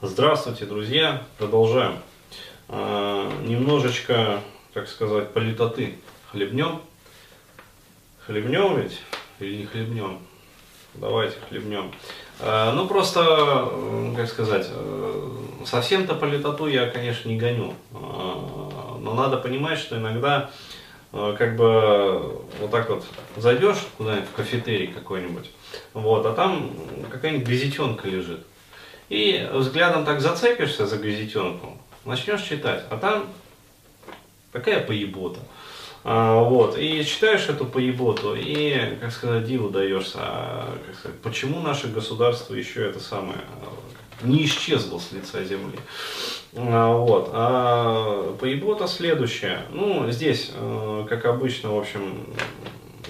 Здравствуйте, друзья! Продолжаем. А, немножечко, так сказать, политоты хлебнем. Хлебнем ведь? Или не хлебнем? Давайте хлебнем. А, ну, просто, как сказать, э, совсем-то политоту я, конечно, не гоню. А, но надо понимать, что иногда как бы вот так вот зайдешь куда-нибудь в кафетерий какой-нибудь, вот, а там какая-нибудь газетенка лежит. И взглядом так зацепишься за газетенку, начнешь читать, а там такая поебота. А, вот, и читаешь эту поеботу, и, как сказать, диву даешься, а, как сказать, почему наше государство еще это самое не исчезло с лица земли. А, вот. А поебота следующая. Ну, здесь, э, как обычно, в общем,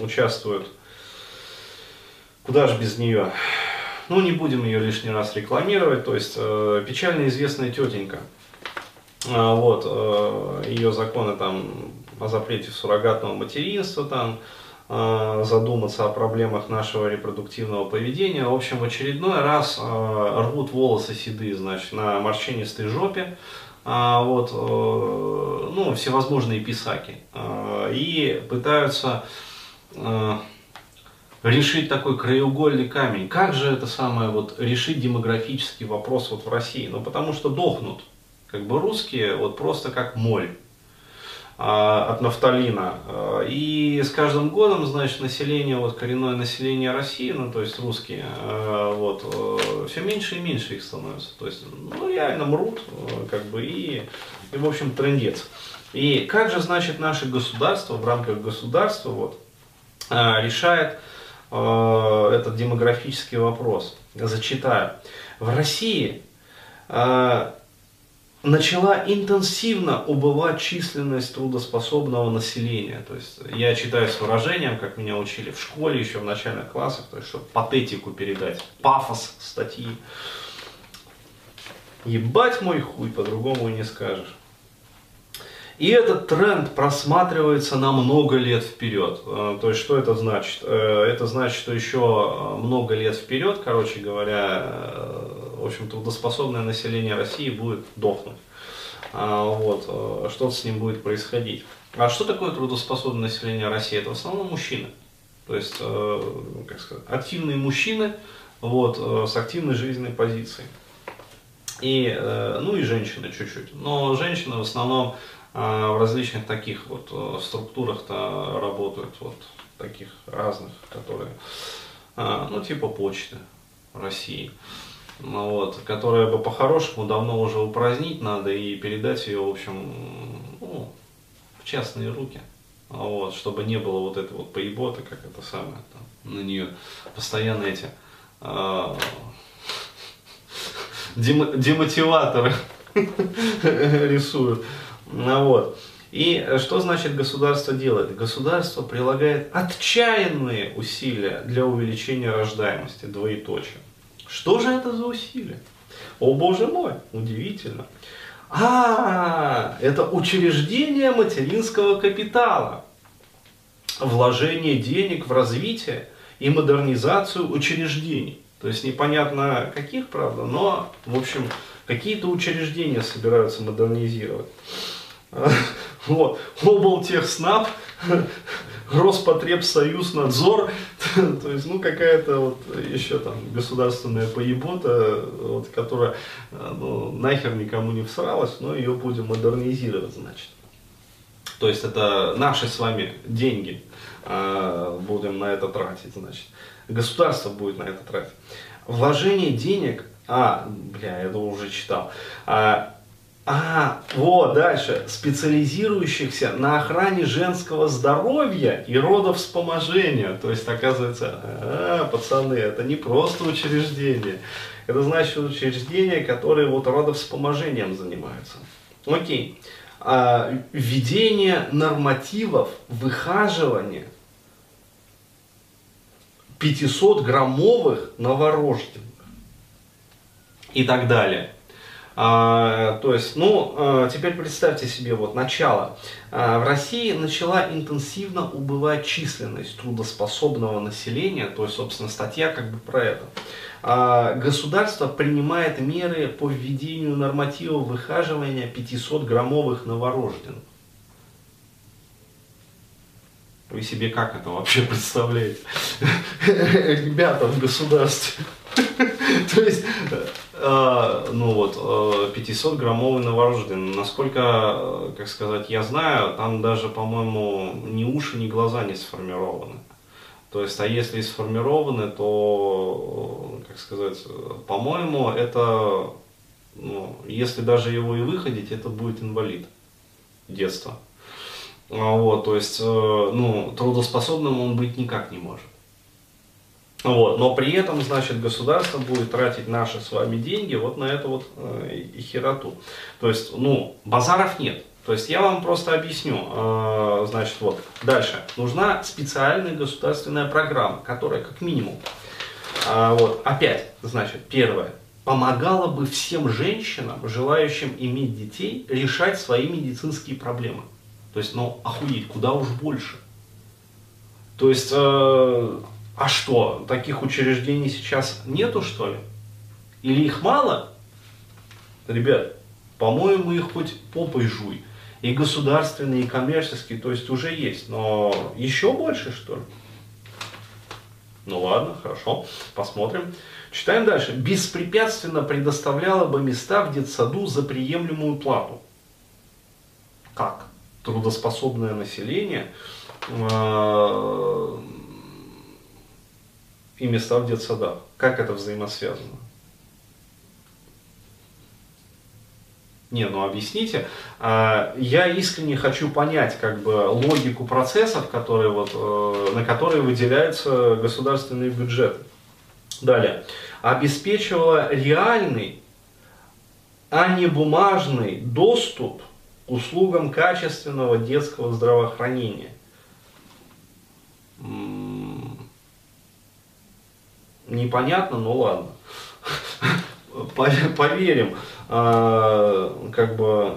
участвуют, куда же без нее, ну, не будем ее лишний раз рекламировать. То есть, э, печально известная тетенька. А, вот, э, ее законы там о запрете суррогатного материнства, там, э, задуматься о проблемах нашего репродуктивного поведения. В общем, в очередной раз э, рвут волосы седые, значит, на морщинистой жопе. А, вот, э, ну, всевозможные писаки. Э, и пытаются э, решить такой краеугольный камень. Как же это самое вот решить демографический вопрос вот в России? Ну потому что дохнут, как бы русские вот просто как моль а, от нафталина. А, и с каждым годом, значит, население, вот коренное население России, ну, то есть русские, а, вот, э, все меньше и меньше их становится. То есть, ну, реально мрут, э, как бы, и, и в общем, трендец. И как же, значит, наше государство в рамках государства вот, решает Э, этот демографический вопрос. Зачитаю. В России э, начала интенсивно убывать численность трудоспособного населения. То есть я читаю с выражением, как меня учили в школе еще в начальных классах, то есть чтобы патетику передать, пафос статьи. Ебать мой хуй, по-другому и не скажешь. И этот тренд просматривается на много лет вперед. Э, то есть, что это значит? Э, это значит, что еще э, много лет вперед, короче говоря, в общем, трудоспособное население России будет дохнуть. А, вот, что с ним будет происходить. А что такое трудоспособное население России? Это в основном мужчины. То есть, как сказать, активные мужчины вот, с активной жизненной позицией. И, ну и женщины чуть-чуть. Но женщины в основном а в различных таких вот э, структурах-то работают, вот таких разных, которые, а, ну, типа почты России, ну, вот, которые бы по-хорошему давно уже упразднить надо и передать ее, в общем, ну, в частные руки, вот, чтобы не было вот этой вот поеботы, как это самое, там, на нее постоянно эти э, демотиваторы рисуют. Ну, вот. И что значит государство делает? Государство прилагает отчаянные усилия для увеличения рождаемости, двоеточие. Что же это за усилия? О боже мой, удивительно. А, это учреждение материнского капитала. Вложение денег в развитие и модернизацию учреждений. То есть непонятно каких, правда, но, в общем, какие-то учреждения собираются модернизировать. Вот. Облтехснаб, Роспотребсоюзнадзор, то есть, ну, какая-то вот еще там государственная поебота, вот, которая, ну, нахер никому не всралась, но ее будем модернизировать, значит. То есть, это наши с вами деньги э, будем на это тратить, значит. Государство будет на это тратить. Вложение денег, а, бля, я это уже читал, а, а, вот, дальше. Специализирующихся на охране женского здоровья и родовспоможения. То есть, оказывается, а, пацаны, это не просто учреждение. Это значит учреждение, которое вот родовспоможением занимаются. Окей. А, введение нормативов выхаживания 500-граммовых новорожденных и так далее. А, то есть, ну, а, теперь представьте себе вот начало. А, в России начала интенсивно убывать численность трудоспособного населения, то есть, собственно, статья как бы про это. а, государство принимает меры по введению нормативов выхаживания 500-граммовых новорожденных. Вы себе как это вообще представляете? Ребята в государстве. То есть, э, ну вот, 500-граммовый новорожденный. Насколько, э, как сказать, я знаю, там даже, по-моему, ни уши, ни глаза не сформированы. То есть, а если сформированы, то, как сказать, по-моему, это, ну, если даже его и выходить, это будет инвалид детства. А вот, то есть, э, ну, трудоспособным он быть никак не может. Вот, но при этом, значит, государство будет тратить наши с вами деньги вот на эту вот э, хероту. То есть, ну, базаров нет. То есть я вам просто объясню, э, значит, вот, дальше. Нужна специальная государственная программа, которая как минимум, э, вот, опять, значит, первое, помогала бы всем женщинам, желающим иметь детей, решать свои медицинские проблемы. То есть, ну, охуеть, куда уж больше. То есть, э, а что, таких учреждений сейчас нету, что ли? Или их мало? Ребят, по-моему, их хоть попой жуй и государственные, и коммерческие, то есть уже есть, но еще больше, что ли? Ну ладно, хорошо, посмотрим. Читаем дальше. Беспрепятственно предоставляла бы места в детсаду за приемлемую плату. Как? Трудоспособное население э, и места в детсадах. Как это взаимосвязано? Не, ну объясните. А, я искренне хочу понять как бы логику процессов, которые вот, э, на которые выделяются государственные бюджеты. Далее. Обеспечивала реальный, а не бумажный доступ к услугам качественного детского здравоохранения. Непонятно, но ладно. Поверим. А, как бы,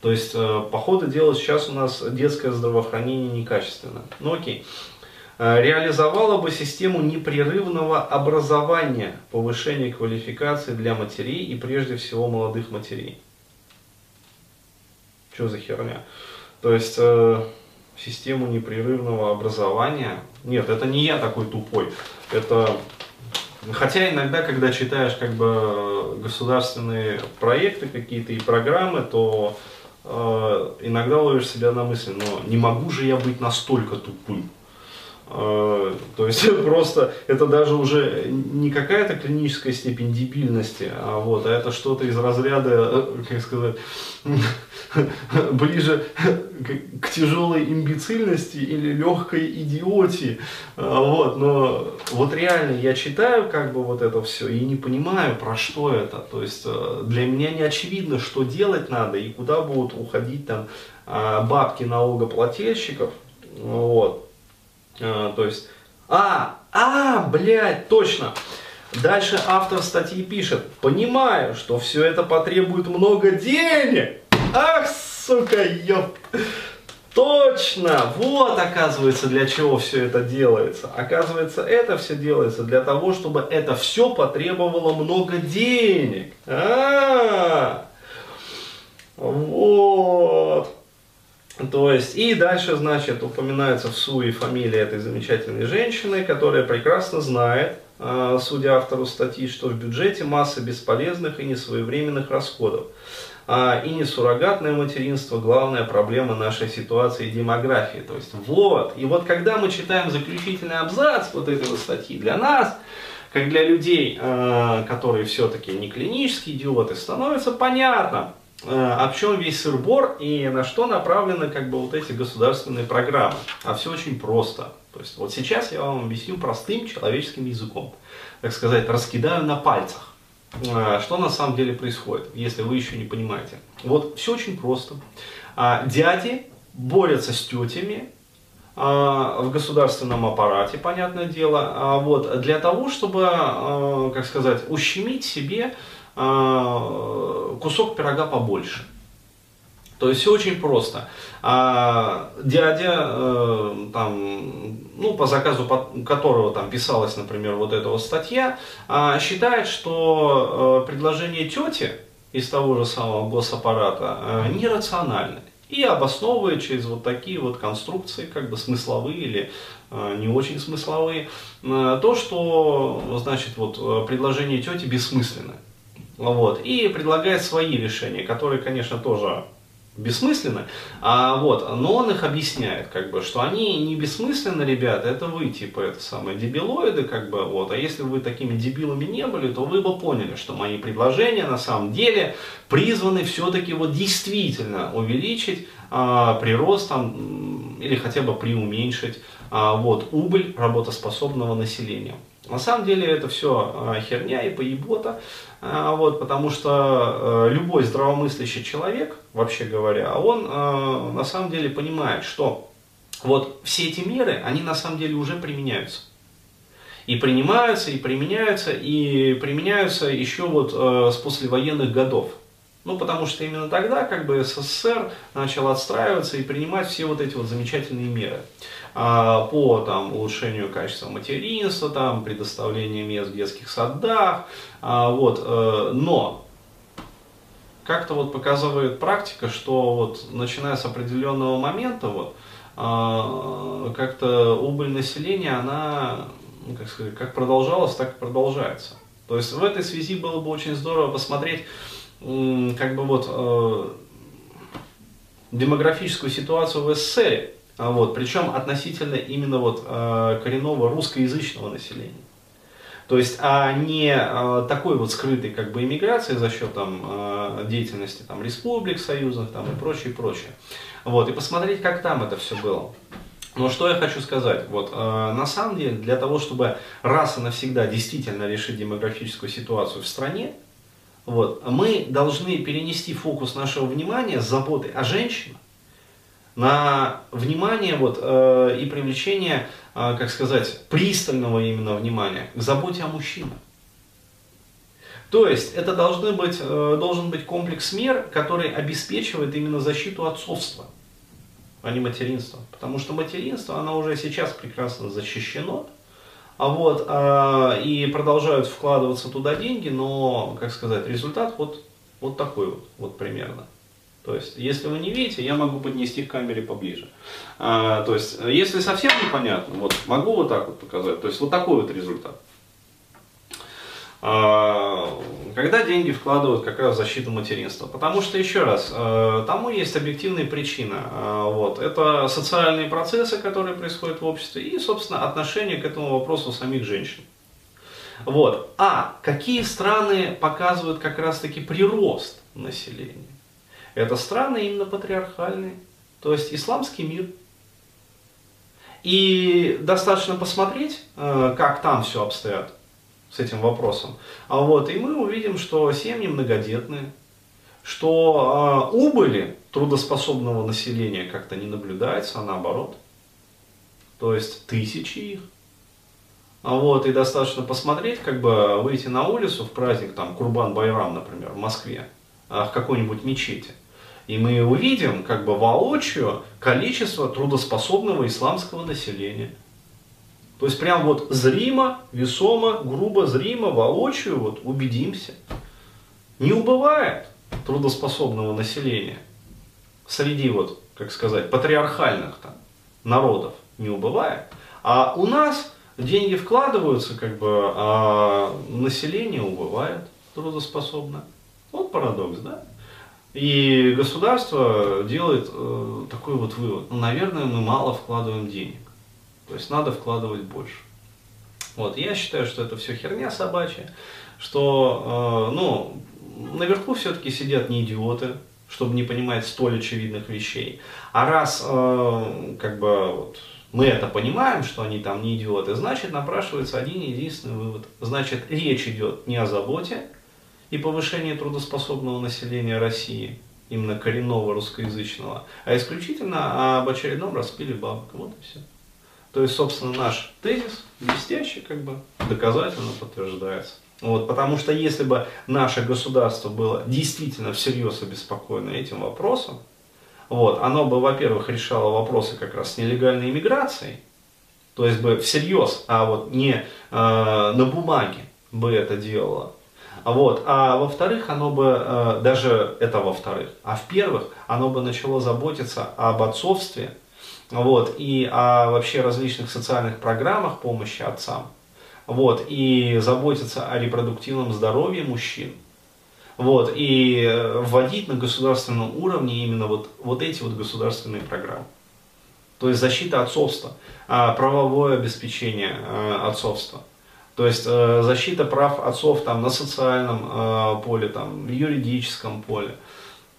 то есть, э, по ходу дела сейчас у нас детское здравоохранение некачественно. Ну окей. А, реализовала бы систему непрерывного образования, повышения квалификации для матерей и прежде всего молодых матерей. Что за херня? То есть э, систему непрерывного образования. Нет, это не я такой тупой. Это Хотя иногда, когда читаешь как бы государственные проекты какие-то и программы, то э, иногда ловишь себя на мысли, но не могу же я быть настолько тупым. Э, то есть просто это даже уже не какая-то клиническая степень дебильности, а вот, а это что-то из разряда, э, как сказать, ближе к тяжелой имбецильности или легкой идиотии. А, вот, но вот реально я читаю как бы вот это все и не понимаю, про что это. То есть э, для меня не очевидно, что делать надо и куда будут уходить там бабки налогоплательщиков. Вот. А, то есть, а, а, блядь, точно. Дальше автор статьи пишет, понимаю, что все это потребует много денег, Ах, сука, ёп. Точно! Вот, оказывается, для чего все это делается. Оказывается, это все делается для того, чтобы это все потребовало много денег. А, -а, -а. Вот. То есть, и дальше, значит, упоминается в СУИ фамилия этой замечательной женщины, которая прекрасно знает, а, судя автору статьи, что в бюджете масса бесполезных и несвоевременных расходов а, и не суррогатное материнство, главная проблема нашей ситуации демографии. То есть вот, и вот когда мы читаем заключительный абзац вот этой статьи для нас, как для людей, а, которые все-таки не клинические идиоты, становится понятно, о чем весь сырбор и на что направлены как бы вот эти государственные программы. А все очень просто. То есть вот сейчас я вам объясню простым человеческим языком. Так сказать, раскидаю на пальцах. А, что на самом деле происходит, если вы еще не понимаете. Вот все очень просто. А, дяди борются с тетями а, в государственном аппарате, понятное дело, вот, для того, чтобы, как сказать, ущемить себе кусок пирога побольше. То есть все очень просто. А дядя, э, там, ну, по заказу которого там писалась, например, вот эта вот статья, э, считает, что э, предложение тети из того же самого госаппарата э, нерациональны и обосновывает через вот такие вот конструкции, как бы смысловые или э, не очень смысловые, э, то, что, значит, вот э, предложение тети бессмысленно. Вот, и предлагает свои решения, которые, конечно, тоже бессмысленны, а, вот, но он их объясняет, как бы, что они не бессмысленны, ребята, это вы, типа, это самые дебилоиды, как бы, вот, а если вы такими дебилами не были, то вы бы поняли, что мои предложения на самом деле призваны все-таки вот действительно увеличить а, прирост там, или хотя бы приуменьшить а, вот, убыль работоспособного населения. На самом деле это все а, херня и поебота, а, вот, потому что э, любой здравомыслящий человек, вообще говоря, он э, на самом деле понимает, что вот все эти меры, они на самом деле уже применяются. И принимаются, и применяются, и применяются еще вот э, с послевоенных годов. Ну, потому что именно тогда как бы СССР начал отстраиваться и принимать все вот эти вот замечательные меры а, по там, улучшению качества материнства, там, предоставлению мест в детских садах. А, вот, э, но как-то вот показывает практика, что вот начиная с определенного момента, вот, а, как-то убыль населения, она, ну, как сказать, как продолжалась, так и продолжается. То есть в этой связи было бы очень здорово посмотреть, как бы вот э, демографическую ситуацию в СССР, а вот, причем относительно именно вот э, коренного русскоязычного населения. То есть, а не э, такой вот скрытой как бы иммиграции за счет там, э, деятельности там, республик союзных там, и прочее, прочее. Вот, и посмотреть, как там это все было. Но что я хочу сказать, вот, э, на самом деле, для того, чтобы раз и навсегда действительно решить демографическую ситуацию в стране, вот, мы должны перенести фокус нашего внимания с заботы о женщинах на внимание вот, э, и привлечение, э, как сказать, пристального именно внимания к заботе о мужчинах. То есть это должны быть, э, должен быть комплекс мер, который обеспечивает именно защиту отцовства, а не материнства. Потому что материнство, оно уже сейчас прекрасно защищено, а вот, а, и продолжают вкладываться туда деньги, но, как сказать, результат вот, вот такой вот, вот примерно. То есть, если вы не видите, я могу поднести к камере поближе. А, то есть, если совсем непонятно, вот могу вот так вот показать. То есть, вот такой вот результат. А, когда деньги вкладывают как раз в защиту материнства. Потому что, еще раз, э, тому есть объективные причины. А, вот. Это социальные процессы, которые происходят в обществе, и, собственно, отношение к этому вопросу самих женщин. Вот. А какие страны показывают как раз-таки прирост населения? Это страны именно патриархальные, то есть исламский мир. И достаточно посмотреть, э, как там все обстоят с этим вопросом. А вот, и мы увидим, что семьи многодетные, что э, убыли трудоспособного населения как-то не наблюдается, а наоборот. То есть тысячи их. А вот, и достаточно посмотреть, как бы выйти на улицу в праздник, там, Курбан-Байрам, например, в Москве, а, в какой-нибудь мечети. И мы увидим, как бы воочию, количество трудоспособного исламского населения – то есть прям вот зримо, весомо, грубо, зримо, воочию вот убедимся. Не убывает трудоспособного населения среди вот, как сказать, патриархальных там народов не убывает. А у нас деньги вкладываются, как бы, а население убывает трудоспособно. Вот парадокс, да? И государство делает э, такой вот вывод. Ну, наверное, мы мало вкладываем денег. То есть надо вкладывать больше. Вот, я считаю, что это все херня собачья, что, э, ну, наверху все-таки сидят не идиоты, чтобы не понимать столь очевидных вещей. А раз, э, как бы, вот, мы это понимаем, что они там не идиоты, значит, напрашивается один единственный вывод. Значит, речь идет не о заботе и повышении трудоспособного населения России, именно коренного русскоязычного, а исключительно об очередном распиле бабок. Вот и все. То есть, собственно, наш тезис блестящий, как бы, доказательно подтверждается. Вот, потому что если бы наше государство было действительно всерьез обеспокоено этим вопросом, вот, оно бы, во-первых, решало вопросы как раз с нелегальной иммиграцией, то есть бы всерьез, а вот не э, на бумаге бы это делало. Вот. А во-вторых, оно бы, э, даже это во-вторых, а в-первых, оно бы начало заботиться об отцовстве, вот, и о вообще различных социальных программах помощи отцам, вот, и заботиться о репродуктивном здоровье мужчин, вот, и э, вводить на государственном уровне именно вот, вот эти вот государственные программы. То есть защита отцовства, а, правовое обеспечение э, отцовства. То есть э, защита прав отцов там, на социальном поле, там, в юридическом поле.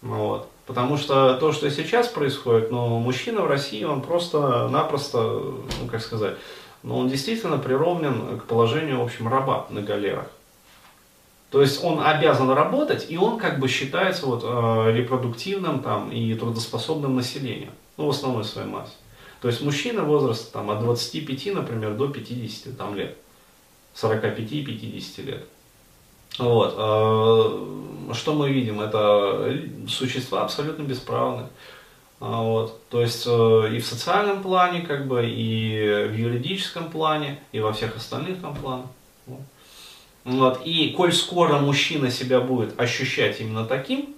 Вот. Потому что то, что сейчас происходит, ну, мужчина в России, он просто-напросто, ну, как сказать, ну, он действительно прировнен к положению, в общем, раба на галерах. То есть он обязан работать, и он как бы считается вот, э, репродуктивным там, и трудоспособным населением, ну, в основной своей массе. То есть мужчина возраста там, от 25, например, до 50 там, лет, 45-50 лет. Вот. Э, что мы видим? Это существа абсолютно бесправные. А, вот. То есть э, и в социальном плане, как бы, и в юридическом плане, и во всех остальных там планах. Вот. И коль скоро мужчина себя будет ощущать именно таким,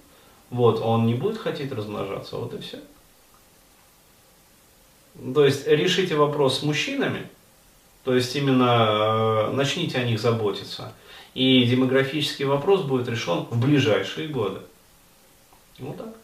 вот, он не будет хотеть размножаться, вот и все. То есть решите вопрос с мужчинами, то есть именно э, начните о них заботиться, и демографический вопрос будет решен в ближайшие годы. Вот так.